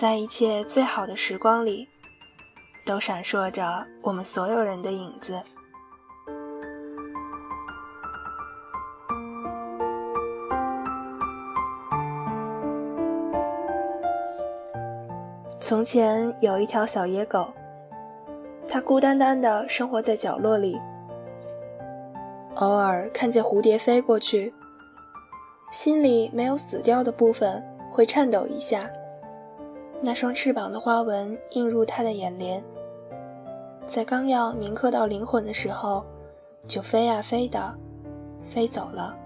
在一切最好的时光里，都闪烁着我们所有人的影子。从前有一条小野狗，它孤单单的生活在角落里，偶尔看见蝴蝶飞过去，心里没有死掉的部分会颤抖一下。那双翅膀的花纹映入他的眼帘，在刚要铭刻到灵魂的时候，就飞呀飞的，飞走了。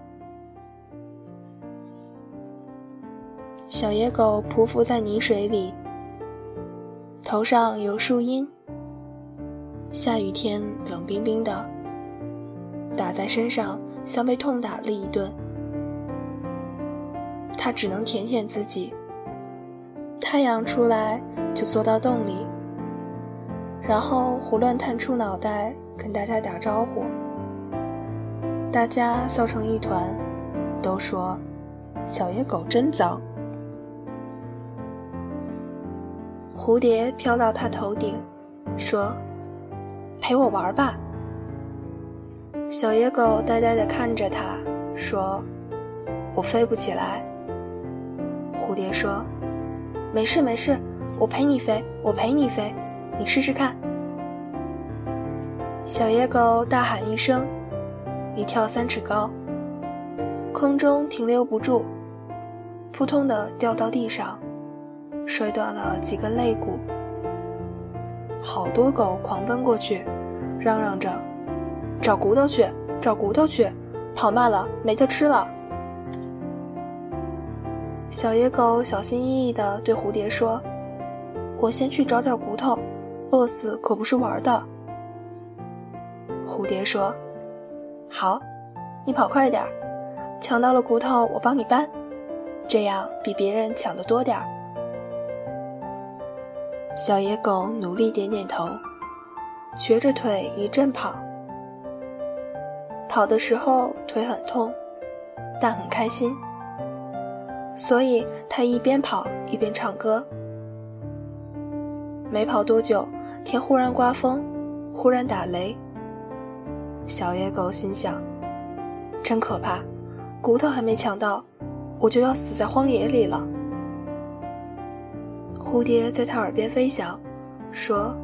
小野狗匍匐在泥水里，头上有树荫，下雨天冷冰冰的，打在身上像被痛打了一顿。它只能舔舔自己。太阳出来就缩到洞里，然后胡乱探出脑袋跟大家打招呼。大家笑成一团，都说小野狗真脏。蝴蝶飘到他头顶，说：“陪我玩吧。”小野狗呆呆地看着他，说：“我飞不起来。”蝴蝶说。没事没事，我陪你飞，我陪你飞，你试试看。小野狗大喊一声，一跳三尺高，空中停留不住，扑通的掉到地上，摔断了几根肋骨。好多狗狂奔过去，嚷嚷着：“找骨头去，找骨头去，跑慢了没得吃了。”小野狗小心翼翼地对蝴蝶说：“我先去找点骨头，饿死可不是玩的。”蝴蝶说：“好，你跑快点，抢到了骨头我帮你搬，这样比别人抢的多点儿。”小野狗努力点点头，瘸着腿一阵跑。跑的时候腿很痛，但很开心。所以他一边跑一边唱歌。没跑多久，天忽然刮风，忽然打雷。小野狗心想：真可怕，骨头还没抢到，我就要死在荒野里了。蝴蝶在他耳边飞翔，说：“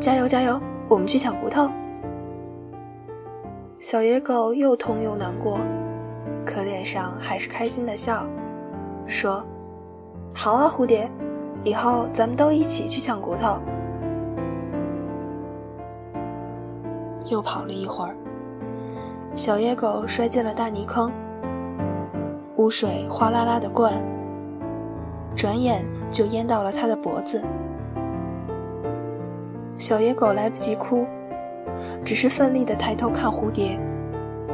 加油，加油，我们去抢骨头。”小野狗又痛又难过，可脸上还是开心的笑。说：“好啊，蝴蝶，以后咱们都一起去抢骨头。”又跑了一会儿，小野狗摔进了大泥坑，污水哗啦啦的灌，转眼就淹到了它的脖子。小野狗来不及哭，只是奋力的抬头看蝴蝶，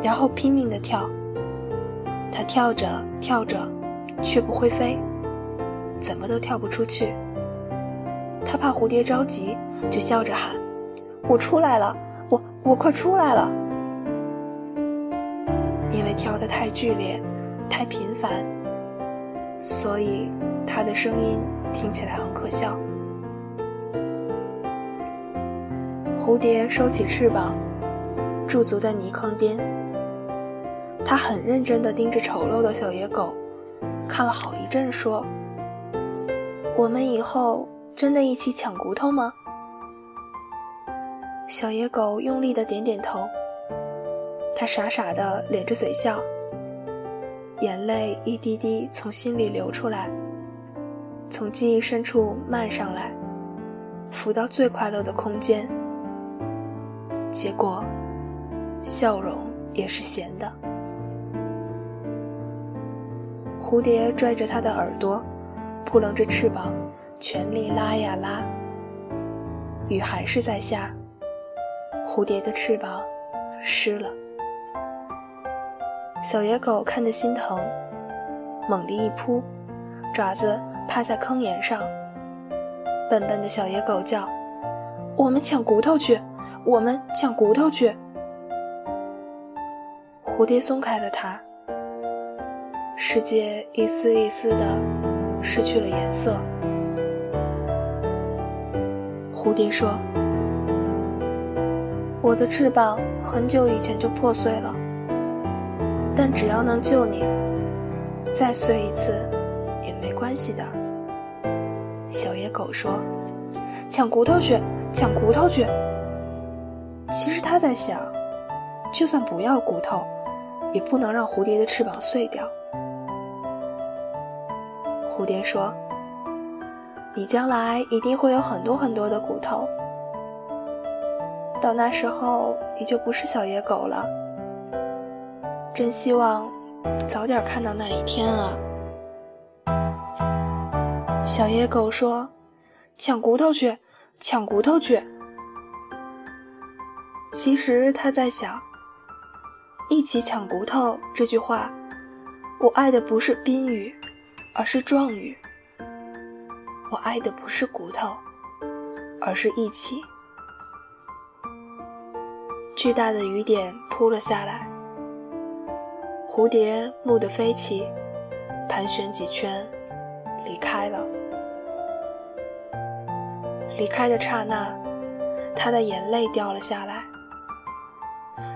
然后拼命的跳。它跳着跳着。却不会飞，怎么都跳不出去。他怕蝴蝶着急，就笑着喊：“我出来了，我我快出来了！”因为跳得太剧烈、太频繁，所以他的声音听起来很可笑。蝴蝶收起翅膀，驻足在泥坑边，他很认真地盯着丑陋的小野狗。看了好一阵，说：“我们以后真的一起抢骨头吗？”小野狗用力的点点头。他傻傻的咧着嘴笑，眼泪一滴滴从心里流出来，从记忆深处漫上来，浮到最快乐的空间。结果，笑容也是咸的。蝴蝶拽着它的耳朵，扑棱着翅膀，全力拉呀拉。雨还是在下，蝴蝶的翅膀湿了。小野狗看得心疼，猛地一扑，爪子趴在坑沿上。笨笨的小野狗叫：“我们抢骨头去！我们抢骨头去！”蝴蝶松开了它。世界一丝一丝的失去了颜色，蝴蝶说：“我的翅膀很久以前就破碎了，但只要能救你，再碎一次也没关系的。”小野狗说：“抢骨头去，抢骨头去！”其实他在想，就算不要骨头，也不能让蝴蝶的翅膀碎掉。蝴蝶说。你将来一定会有很多很多的骨头，到那时候你就不是小野狗了。真希望早点看到那一天啊！小野狗说：“抢骨头去，抢骨头去。”其实他在想，“一起抢骨头”这句话，我爱的不是宾语，而是状语。我爱的不是骨头，而是一起。巨大的雨点扑了下来，蝴蝶蓦地飞起，盘旋几圈，离开了。离开的刹那，他的眼泪掉了下来。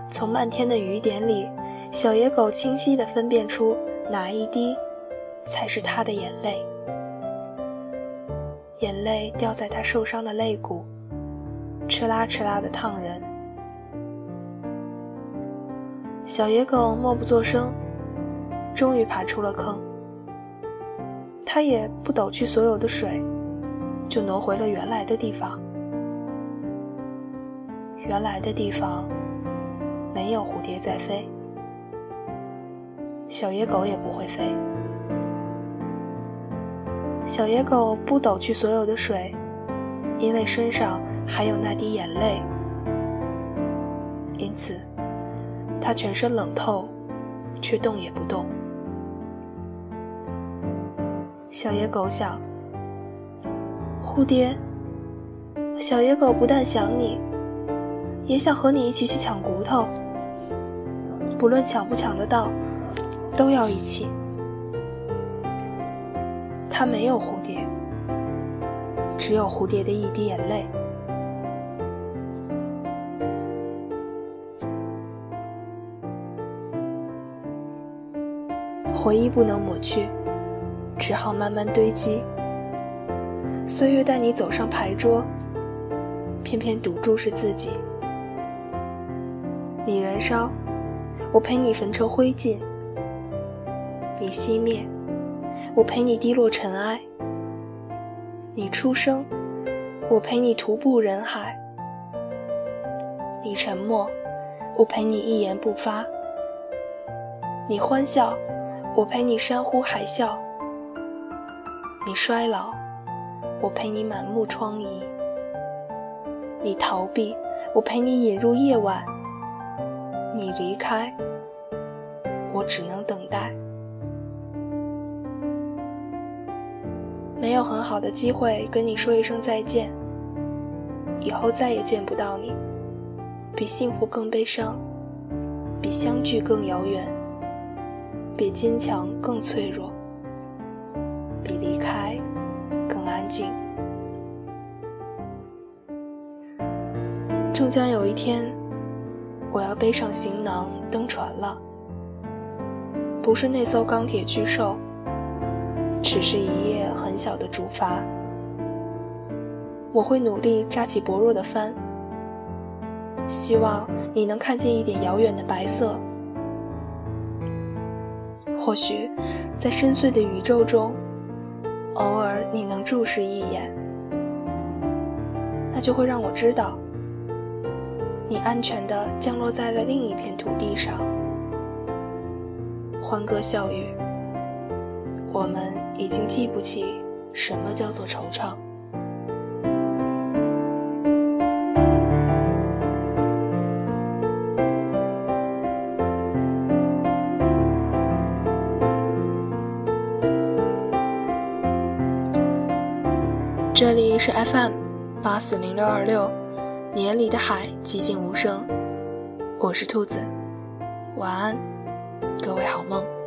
从漫天的雨点里，小野狗清晰地分辨出哪一滴才是他的眼泪。眼泪掉在他受伤的肋骨，哧啦哧啦的烫人。小野狗默不作声，终于爬出了坑。它也不抖去所有的水，就挪回了原来的地方。原来的地方没有蝴蝶在飞，小野狗也不会飞。小野狗不抖去所有的水，因为身上还有那滴眼泪，因此它全身冷透，却动也不动。小野狗想：蝴蝶，小野狗不但想你，也想和你一起去抢骨头，不论抢不抢得到，都要一起。它没有蝴蝶，只有蝴蝶的一滴眼泪。回忆不能抹去，只好慢慢堆积。岁月带你走上牌桌，偏偏赌注是自己。你燃烧，我陪你焚成灰烬；你熄灭。我陪你低落尘埃，你出生；我陪你徒步人海，你沉默；我陪你一言不发，你欢笑；我陪你山呼海啸，你衰老；我陪你满目疮痍，你逃避；我陪你引入夜晚，你离开；我只能等待。没有很好的机会跟你说一声再见，以后再也见不到你，比幸福更悲伤，比相聚更遥远，比坚强更脆弱，比离开更安静。终将有一天，我要背上行囊登船了，不是那艘钢铁巨兽。只是一叶很小的竹筏，我会努力扎起薄弱的帆，希望你能看见一点遥远的白色。或许在深邃的宇宙中，偶尔你能注视一眼，那就会让我知道，你安全地降落在了另一片土地上，欢歌笑语。我们已经记不起什么叫做惆怅。这里是 FM 八四零六二六，年里的海寂静无声。我是兔子，晚安，各位好梦。